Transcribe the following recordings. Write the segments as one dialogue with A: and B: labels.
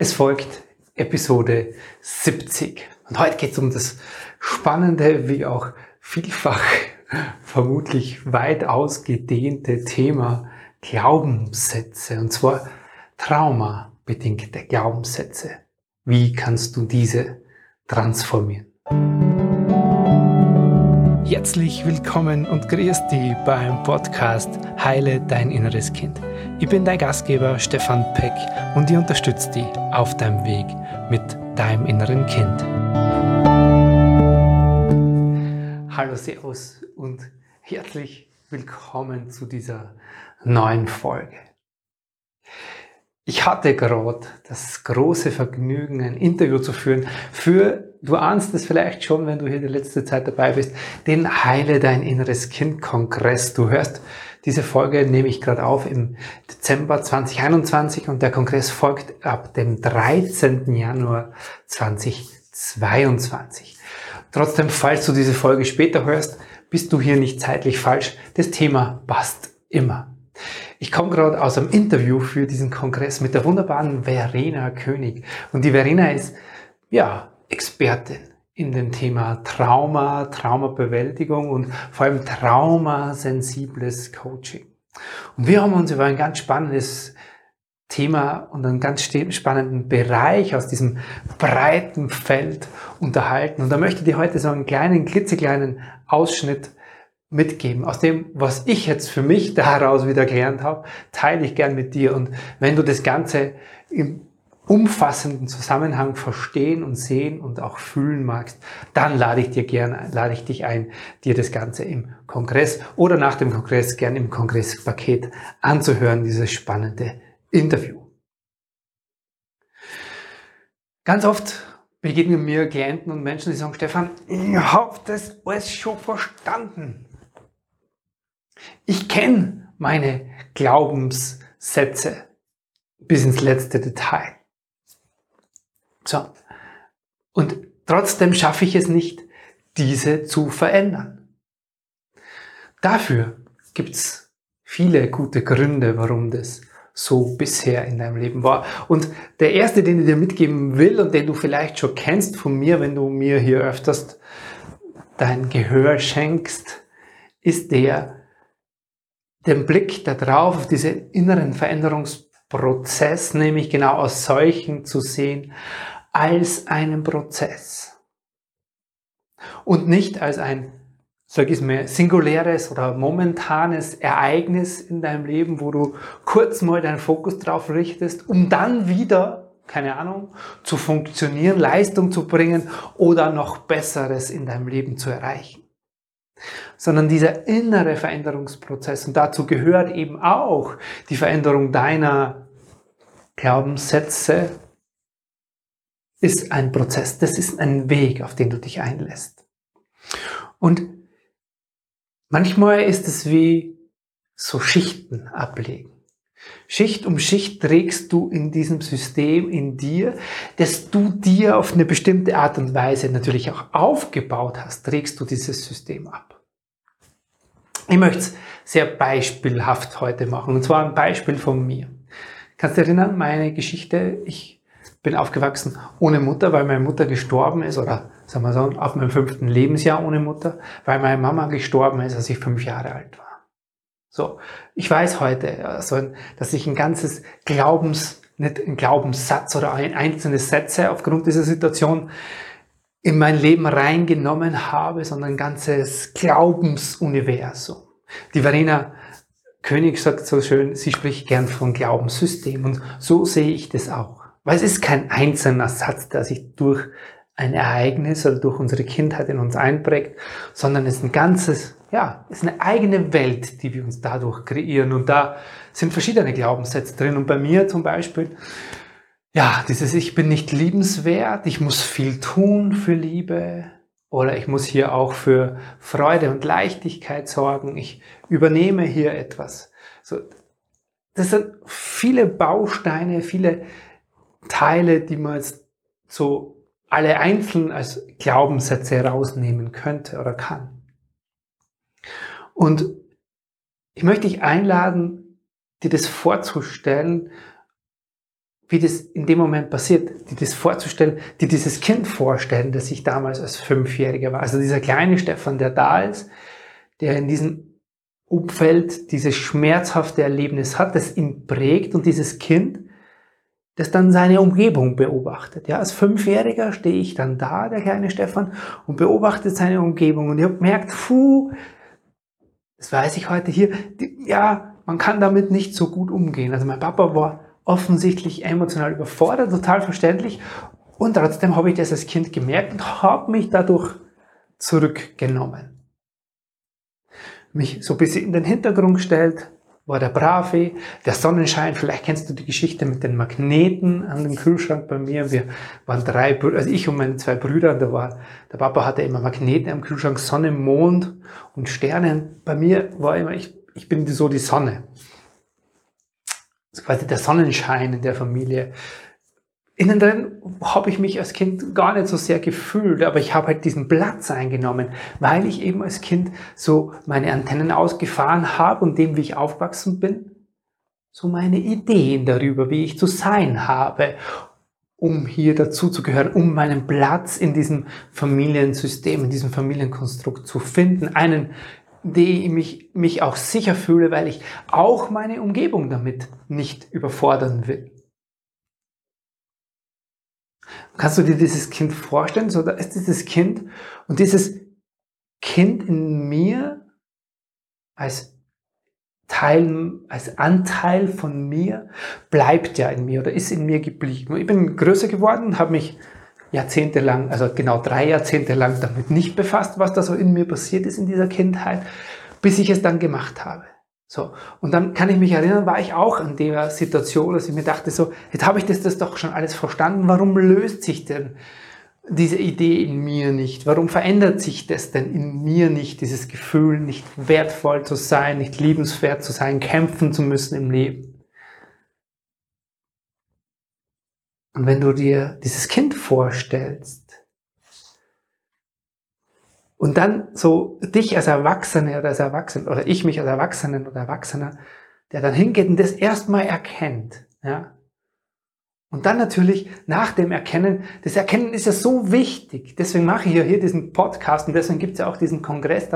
A: Es folgt Episode 70. Und heute geht es um das spannende, wie auch vielfach vermutlich weit ausgedehnte Thema Glaubenssätze. Und zwar traumabedingte Glaubenssätze. Wie kannst du diese transformieren? Herzlich willkommen und grüß dich beim Podcast Heile dein inneres Kind. Ich bin dein Gastgeber Stefan Peck und ich unterstütze dich auf deinem Weg mit deinem inneren Kind. Hallo, Servus und herzlich willkommen zu dieser neuen Folge. Ich hatte gerade das große Vergnügen, ein Interview zu führen für, du ahnst es vielleicht schon, wenn du hier die letzte Zeit dabei bist, den Heile dein inneres Kind Kongress. Du hörst diese Folge nehme ich gerade auf im Dezember 2021 und der Kongress folgt ab dem 13. Januar 2022. Trotzdem, falls du diese Folge später hörst, bist du hier nicht zeitlich falsch. Das Thema passt immer. Ich komme gerade aus einem Interview für diesen Kongress mit der wunderbaren Verena König. Und die Verena ist, ja, Expertin in dem Thema Trauma, Traumabewältigung und vor allem traumasensibles Coaching. Und wir haben uns über ein ganz spannendes Thema und einen ganz spannenden Bereich aus diesem breiten Feld unterhalten. Und da möchte ich dir heute so einen kleinen, klitzekleinen Ausschnitt mitgeben. Aus dem, was ich jetzt für mich daraus wieder gelernt habe, teile ich gern mit dir. Und wenn du das Ganze im umfassenden Zusammenhang verstehen und sehen und auch fühlen magst, dann lade ich dir gerne, lade ich dich ein, dir das Ganze im Kongress oder nach dem Kongress gern im Kongresspaket anzuhören, dieses spannende Interview. Ganz oft begegnen mir Klienten und Menschen, die sagen, Stefan, ich habe das alles schon verstanden. Ich kenne meine Glaubenssätze bis ins letzte Detail. So. Und trotzdem schaffe ich es nicht, diese zu verändern. Dafür gibt es viele gute Gründe, warum das so bisher in deinem Leben war. Und der erste, den ich dir mitgeben will und den du vielleicht schon kennst von mir, wenn du mir hier öfters dein Gehör schenkst, ist der, den Blick darauf, auf diese inneren Veränderungsprozess, nämlich genau aus solchen zu sehen, als einen Prozess und nicht als ein, sag ich mal, singuläres oder momentanes Ereignis in deinem Leben, wo du kurz mal deinen Fokus drauf richtest, um dann wieder, keine Ahnung, zu funktionieren, Leistung zu bringen oder noch Besseres in deinem Leben zu erreichen. Sondern dieser innere Veränderungsprozess und dazu gehört eben auch die Veränderung deiner Glaubenssätze, ist ein Prozess, das ist ein Weg, auf den du dich einlässt. Und manchmal ist es wie so Schichten ablegen. Schicht um Schicht trägst du in diesem System in dir, das du dir auf eine bestimmte Art und Weise natürlich auch aufgebaut hast, trägst du dieses System ab. Ich möchte es sehr beispielhaft heute machen, und zwar ein Beispiel von mir. Kannst du erinnern, meine Geschichte? Ich bin aufgewachsen ohne Mutter, weil meine Mutter gestorben ist, oder sagen wir so, auf meinem fünften Lebensjahr ohne Mutter, weil meine Mama gestorben ist, als ich fünf Jahre alt war. So, ich weiß heute, also, dass ich ein ganzes Glaubens, nicht ein Glaubenssatz oder ein einzelne Sätze aufgrund dieser Situation in mein Leben reingenommen habe, sondern ein ganzes Glaubensuniversum. Die Verena König sagt so schön, sie spricht gern von Glaubenssystem und so sehe ich das auch. Weil es ist kein einzelner Satz, der sich durch ein Ereignis oder durch unsere Kindheit in uns einprägt, sondern es ist ein ganzes, ja, es ist eine eigene Welt, die wir uns dadurch kreieren. Und da sind verschiedene Glaubenssätze drin. Und bei mir zum Beispiel, ja, dieses Ich bin nicht liebenswert, ich muss viel tun für Liebe, oder ich muss hier auch für Freude und Leichtigkeit sorgen. Ich übernehme hier etwas. So, das sind viele Bausteine, viele Teile, die man jetzt so alle einzeln als Glaubenssätze herausnehmen könnte oder kann. Und ich möchte dich einladen, dir das vorzustellen, wie das in dem Moment passiert, die das vorzustellen, die dieses Kind vorstellen, das ich damals als Fünfjähriger war. Also dieser kleine Stefan, der da ist, der in diesem Umfeld dieses schmerzhafte Erlebnis hat, das ihn prägt und dieses Kind, das dann seine Umgebung beobachtet. Ja, als Fünfjähriger stehe ich dann da, der kleine Stefan, und beobachtet seine Umgebung. Und ich habe gemerkt, puh, das weiß ich heute hier, die, ja, man kann damit nicht so gut umgehen. Also mein Papa war offensichtlich emotional überfordert, total verständlich. Und trotzdem habe ich das als Kind gemerkt und habe mich dadurch zurückgenommen. Mich so ein bisschen in den Hintergrund gestellt, war der Brave, der Sonnenschein, vielleicht kennst du die Geschichte mit den Magneten an dem Kühlschrank bei mir. Wir waren drei, also ich und meine zwei Brüder, da war, der Papa hatte immer Magneten am Kühlschrank, Sonne, Mond und Sternen. Bei mir war immer, ich, ich bin so die Sonne. Das ist quasi der Sonnenschein in der Familie innen drin habe ich mich als Kind gar nicht so sehr gefühlt, aber ich habe halt diesen Platz eingenommen, weil ich eben als Kind so meine Antennen ausgefahren habe und dem, wie ich aufgewachsen bin, so meine Ideen darüber, wie ich zu sein habe, um hier dazu zu gehören, um meinen Platz in diesem Familiensystem, in diesem Familienkonstrukt zu finden, einen, dem ich mich auch sicher fühle, weil ich auch meine Umgebung damit nicht überfordern will. Kannst du dir dieses Kind vorstellen? So, da ist dieses Kind und dieses Kind in mir als Teil, als Anteil von mir bleibt ja in mir oder ist in mir geblieben. Ich bin größer geworden, habe mich jahrzehntelang, also genau drei Jahrzehnte lang damit nicht befasst, was da so in mir passiert ist in dieser Kindheit, bis ich es dann gemacht habe. So. Und dann kann ich mich erinnern, war ich auch in der Situation, dass ich mir dachte, so, jetzt habe ich das, das doch schon alles verstanden. Warum löst sich denn diese Idee in mir nicht? Warum verändert sich das denn in mir nicht, dieses Gefühl, nicht wertvoll zu sein, nicht liebenswert zu sein, kämpfen zu müssen im Leben? Und wenn du dir dieses Kind vorstellst, und dann so dich als Erwachsene oder als Erwachsene oder ich mich als Erwachsenen oder Erwachsener, der dann hingeht und das erstmal erkennt, ja. Und dann natürlich nach dem Erkennen, das Erkennen ist ja so wichtig. Deswegen mache ich ja hier diesen Podcast und deswegen gibt es ja auch diesen Kongress.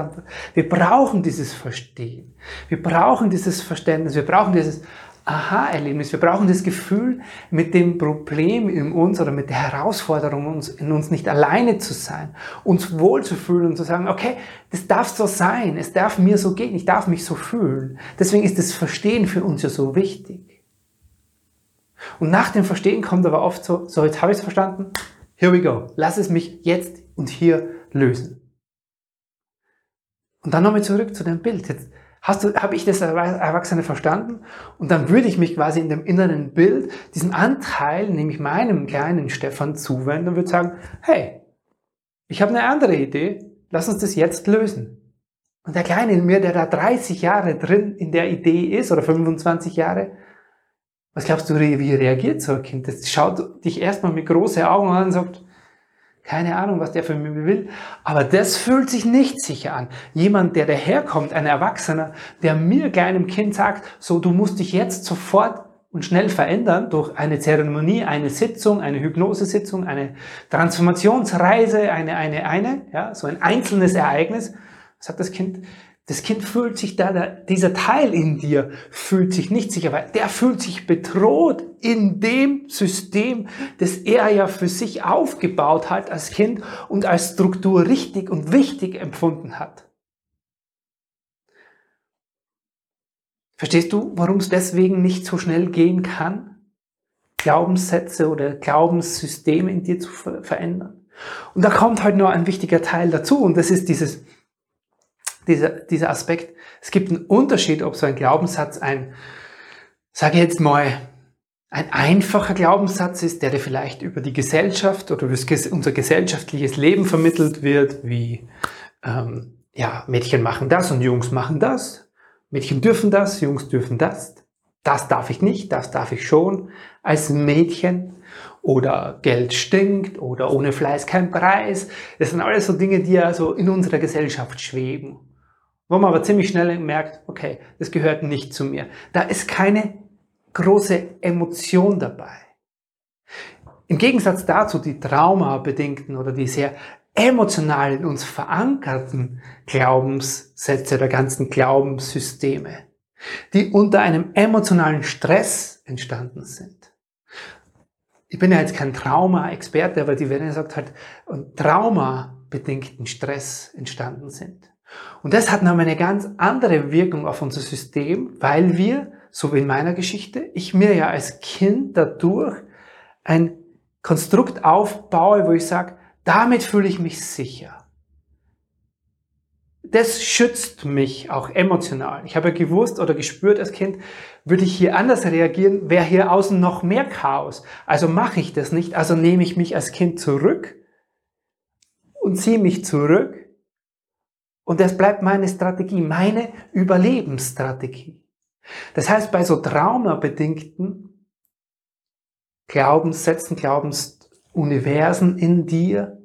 A: Wir brauchen dieses Verstehen. Wir brauchen dieses Verständnis. Wir brauchen dieses Aha-Erlebnis. Wir brauchen das Gefühl, mit dem Problem in uns oder mit der Herausforderung in uns nicht alleine zu sein, uns wohlzufühlen und zu sagen, okay, das darf so sein, es darf mir so gehen, ich darf mich so fühlen. Deswegen ist das Verstehen für uns ja so wichtig. Und nach dem Verstehen kommt aber oft so, so jetzt habe ich es verstanden, here we go, lass es mich jetzt und hier lösen. Und dann nochmal zurück zu dem Bild. Jetzt, Hast du, habe ich das Erwachsene verstanden? Und dann würde ich mich quasi in dem inneren Bild diesem Anteil, nämlich meinem kleinen Stefan, zuwenden und würde sagen, hey, ich habe eine andere Idee, lass uns das jetzt lösen. Und der Kleine in mir, der da 30 Jahre drin in der Idee ist, oder 25 Jahre, was glaubst du, wie reagiert so ein Kind? Das schaut dich erstmal mit großen Augen an und sagt, keine Ahnung, was der für mich will. Aber das fühlt sich nicht sicher an. Jemand, der daherkommt, ein Erwachsener, der mir, kleinem Kind, sagt, so, du musst dich jetzt sofort und schnell verändern durch eine Zeremonie, eine Sitzung, eine Hypnosesitzung, eine Transformationsreise, eine, eine, eine, ja, so ein einzelnes Ereignis, sagt das Kind, das Kind fühlt sich da, dieser Teil in dir fühlt sich nicht sicher, weil der fühlt sich bedroht in dem System, das er ja für sich aufgebaut hat als Kind und als Struktur richtig und wichtig empfunden hat. Verstehst du, warum es deswegen nicht so schnell gehen kann, Glaubenssätze oder Glaubenssysteme in dir zu verändern? Und da kommt halt nur ein wichtiger Teil dazu und das ist dieses dieser, dieser Aspekt. Es gibt einen Unterschied, ob so ein Glaubenssatz ein, sage ich jetzt mal, ein einfacher Glaubenssatz ist, der dir vielleicht über die Gesellschaft oder unser gesellschaftliches Leben vermittelt wird, wie ähm, ja, Mädchen machen das und Jungs machen das, Mädchen dürfen das, Jungs dürfen das, das darf ich nicht, das darf ich schon als Mädchen oder Geld stinkt oder ohne Fleiß kein Preis. Das sind alles so Dinge, die ja so in unserer Gesellschaft schweben wo man aber ziemlich schnell merkt, okay, das gehört nicht zu mir. Da ist keine große Emotion dabei. Im Gegensatz dazu die traumabedingten oder die sehr emotional in uns verankerten Glaubenssätze oder ganzen Glaubenssysteme, die unter einem emotionalen Stress entstanden sind. Ich bin ja jetzt kein Trauma-Experte, aber die Verena sagt halt, traumabedingten Stress entstanden sind. Und das hat noch eine ganz andere Wirkung auf unser System, weil wir, so wie in meiner Geschichte, ich mir ja als Kind dadurch ein Konstrukt aufbaue, wo ich sage, damit fühle ich mich sicher. Das schützt mich auch emotional. Ich habe ja gewusst oder gespürt als Kind, würde ich hier anders reagieren, wäre hier außen noch mehr Chaos. Also mache ich das nicht, also nehme ich mich als Kind zurück und ziehe mich zurück. Und das bleibt meine Strategie, meine Überlebensstrategie. Das heißt, bei so traumabedingten Glaubenssätzen, Glaubensuniversen in dir,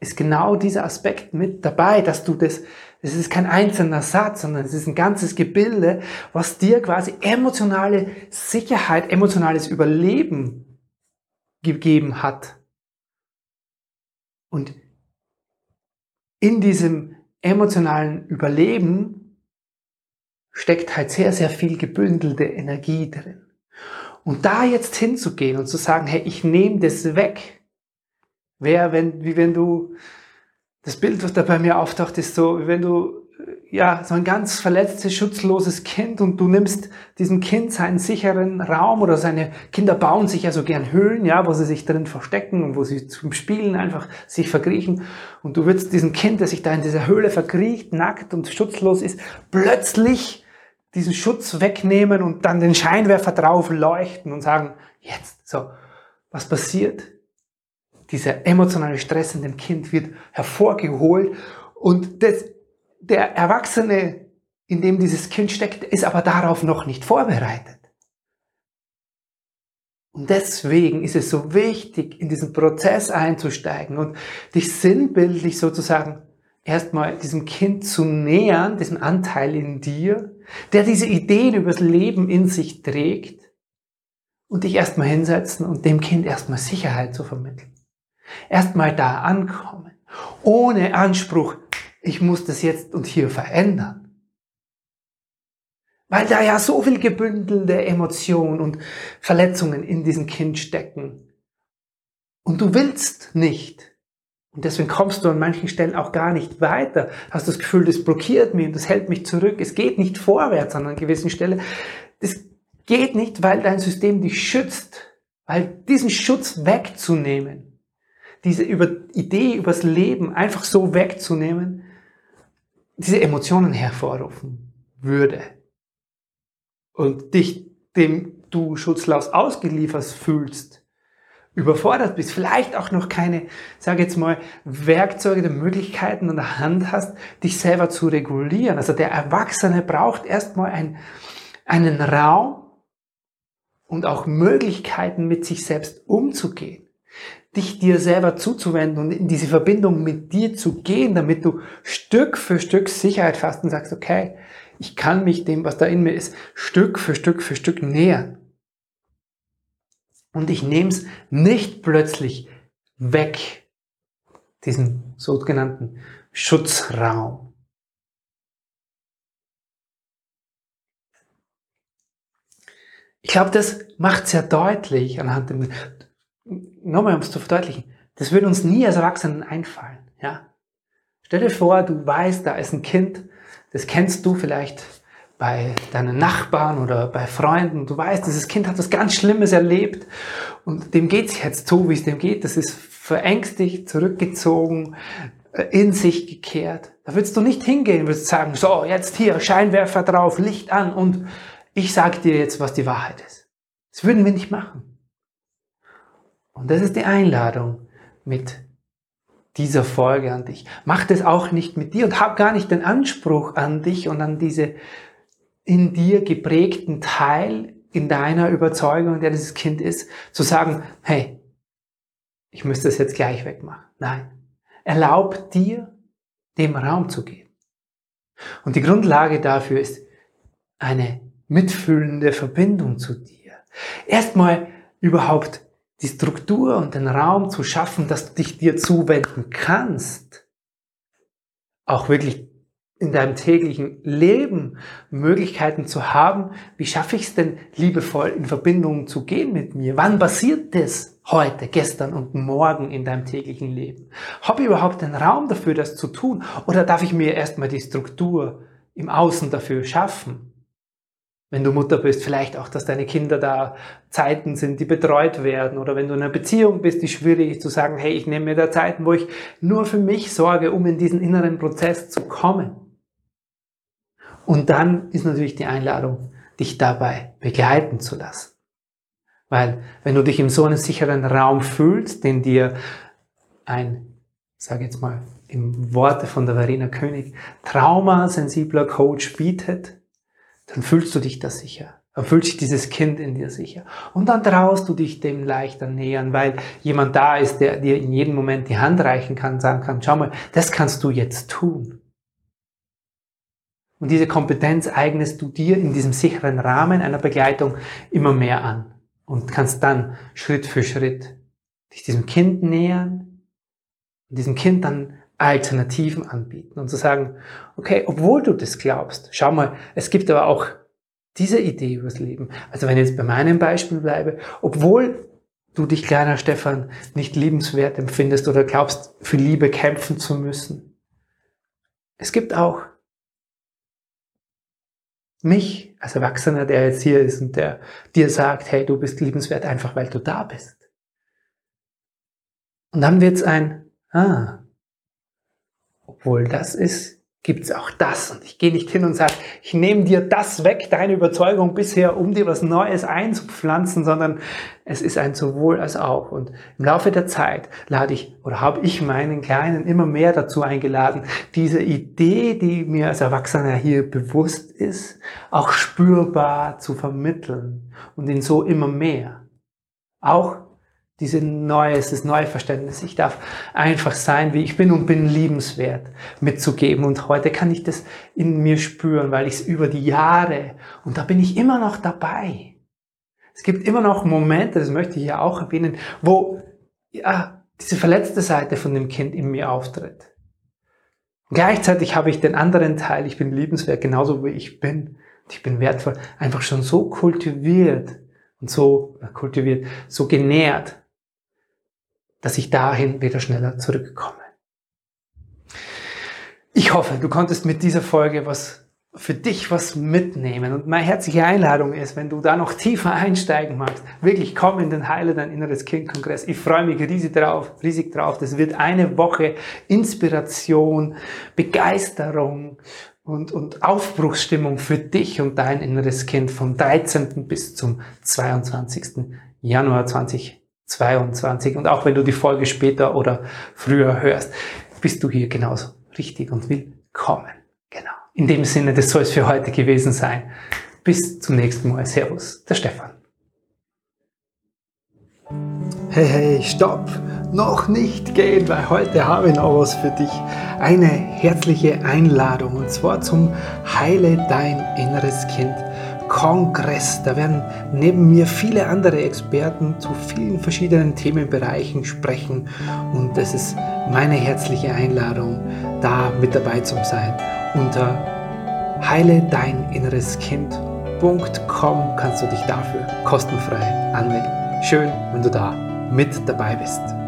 A: ist genau dieser Aspekt mit dabei, dass du das, es ist kein einzelner Satz, sondern es ist ein ganzes Gebilde, was dir quasi emotionale Sicherheit, emotionales Überleben gegeben hat. Und in diesem emotionalen Überleben steckt halt sehr, sehr viel gebündelte Energie drin. Und da jetzt hinzugehen und zu sagen, hey, ich nehme das weg, wäre, wenn, wie wenn du, das Bild, was da bei mir auftaucht, ist so, wie wenn du, ja, so ein ganz verletztes, schutzloses Kind und du nimmst diesem Kind seinen sicheren Raum oder seine Kinder bauen sich ja so gern Höhlen, ja, wo sie sich drin verstecken und wo sie zum Spielen einfach sich verkriechen und du würdest diesem Kind, das sich da in dieser Höhle verkriecht, nackt und schutzlos ist, plötzlich diesen Schutz wegnehmen und dann den Scheinwerfer drauf leuchten und sagen, jetzt, so, was passiert? Dieser emotionale Stress in dem Kind wird hervorgeholt und das, der Erwachsene, in dem dieses Kind steckt, ist aber darauf noch nicht vorbereitet. Und deswegen ist es so wichtig, in diesen Prozess einzusteigen und dich sinnbildlich sozusagen erstmal diesem Kind zu nähern, diesem Anteil in dir, der diese Ideen übers Leben in sich trägt und dich erstmal hinsetzen und dem Kind erstmal Sicherheit zu vermitteln. Erstmal da ankommen, ohne Anspruch, ich muss das jetzt und hier verändern. Weil da ja so viel gebündelte Emotionen und Verletzungen in diesem Kind stecken. Und du willst nicht, und deswegen kommst du an manchen Stellen auch gar nicht weiter. Hast das Gefühl, das blockiert mich und das hält mich zurück. Es geht nicht vorwärts an einer gewissen Stelle. Das geht nicht, weil dein System dich schützt. Weil diesen Schutz wegzunehmen, diese Idee übers Leben einfach so wegzunehmen, diese Emotionen hervorrufen würde. Und dich dem du schutzlos ausgeliefert fühlst, überfordert bist, vielleicht auch noch keine, sage jetzt mal, Werkzeuge der Möglichkeiten an der Hand hast, dich selber zu regulieren. Also der Erwachsene braucht erstmal ein, einen Raum und auch Möglichkeiten, mit sich selbst umzugehen. Dich dir selber zuzuwenden und in diese Verbindung mit dir zu gehen, damit du Stück für Stück Sicherheit fasst und sagst, okay, ich kann mich dem, was da in mir ist, Stück für Stück für Stück nähern. Und ich nehme es nicht plötzlich weg, diesen sogenannten Schutzraum. Ich glaube, das macht sehr deutlich anhand dem, nochmal um es zu verdeutlichen, das würde uns nie als Erwachsenen einfallen. Ja? Stell dir vor, du weißt, da ist ein Kind, das kennst du vielleicht bei deinen Nachbarn oder bei Freunden. Du weißt, dieses Kind hat was ganz Schlimmes erlebt und dem geht's jetzt so, wie es dem geht. Das ist verängstigt, zurückgezogen, äh, in sich gekehrt. Da würdest du nicht hingehen, würdest sagen, so, jetzt hier, Scheinwerfer drauf, Licht an und ich sage dir jetzt, was die Wahrheit ist. Das würden wir nicht machen. Und das ist die Einladung mit dieser Folge an dich. Mach das auch nicht mit dir und hab gar nicht den Anspruch an dich und an diese in dir geprägten Teil in deiner Überzeugung, der dieses Kind ist, zu sagen, hey, ich müsste es jetzt gleich wegmachen. Nein. Erlaub dir, dem Raum zu geben. Und die Grundlage dafür ist eine mitfühlende Verbindung zu dir. Erstmal überhaupt die Struktur und den Raum zu schaffen, dass du dich dir zuwenden kannst, auch wirklich in deinem täglichen Leben Möglichkeiten zu haben, wie schaffe ich es denn liebevoll in Verbindung zu gehen mit mir? Wann passiert das heute, gestern und morgen in deinem täglichen Leben? Habe ich überhaupt den Raum dafür, das zu tun? Oder darf ich mir erstmal die Struktur im Außen dafür schaffen? Wenn du Mutter bist, vielleicht auch, dass deine Kinder da Zeiten sind, die betreut werden. Oder wenn du in einer Beziehung bist, die schwierig ist, zu sagen, hey, ich nehme mir da Zeiten, wo ich nur für mich sorge, um in diesen inneren Prozess zu kommen. Und dann ist natürlich die Einladung, dich dabei begleiten zu lassen. Weil wenn du dich in so einem sicheren Raum fühlst, den dir ein, sage jetzt mal im Worte von der Verena König, traumasensibler Coach bietet, dann fühlst du dich da sicher. Dann fühlt sich dieses Kind in dir sicher. Und dann traust du dich dem leichter nähern, weil jemand da ist, der dir in jedem Moment die Hand reichen kann, sagen kann, schau mal, das kannst du jetzt tun. Und diese Kompetenz eignest du dir in diesem sicheren Rahmen einer Begleitung immer mehr an und kannst dann Schritt für Schritt dich diesem Kind nähern und diesem Kind dann Alternativen anbieten und zu sagen, okay, obwohl du das glaubst, schau mal, es gibt aber auch diese Idee übers Leben. Also wenn ich jetzt bei meinem Beispiel bleibe, obwohl du dich, kleiner Stefan, nicht liebenswert empfindest oder glaubst, für Liebe kämpfen zu müssen. Es gibt auch mich als Erwachsener, der jetzt hier ist und der dir sagt, hey, du bist liebenswert einfach, weil du da bist. Und dann wird's ein, ah, obwohl das ist, gibt es auch das. Und ich gehe nicht hin und sage, ich nehme dir das weg, deine Überzeugung bisher, um dir was Neues einzupflanzen, sondern es ist ein sowohl als auch. Und im Laufe der Zeit lade ich oder habe ich meinen Kleinen immer mehr dazu eingeladen, diese Idee, die mir als Erwachsener hier bewusst ist, auch spürbar zu vermitteln und ihn so immer mehr. Auch diese neues, das neue Verständnis. Ich darf einfach sein, wie ich bin und bin liebenswert mitzugeben. Und heute kann ich das in mir spüren, weil ich es über die Jahre, und da bin ich immer noch dabei. Es gibt immer noch Momente, das möchte ich ja auch erwähnen, wo ja, diese verletzte Seite von dem Kind in mir auftritt. Und gleichzeitig habe ich den anderen Teil, ich bin liebenswert, genauso wie ich bin. Ich bin wertvoll, einfach schon so kultiviert und so kultiviert, so genährt, dass ich dahin wieder schneller zurückkomme. Ich hoffe, du konntest mit dieser Folge was für dich was mitnehmen. Und meine herzliche Einladung ist, wenn du da noch tiefer einsteigen magst, wirklich komm in den Heile dein inneres Kind Kongress. Ich freue mich riesig drauf, riesig drauf. Das wird eine Woche Inspiration, Begeisterung und, und Aufbruchsstimmung für dich und dein inneres Kind vom 13. bis zum 22. Januar 2020. 22. Und auch wenn du die Folge später oder früher hörst, bist du hier genauso richtig und willkommen. Genau. In dem Sinne, das soll es für heute gewesen sein. Bis zum nächsten Mal. Servus, der Stefan. Hey, hey, stopp! Noch nicht gehen, weil heute habe ich noch was für dich. Eine herzliche Einladung und zwar zum Heile dein inneres Kind Kongress. Da werden neben mir viele andere Experten zu vielen verschiedenen Themenbereichen sprechen und es ist meine herzliche Einladung, da mit dabei zu sein. Unter heile dein inneres Kind.com kannst du dich dafür kostenfrei anmelden. Schön, wenn du da mit dabei bist.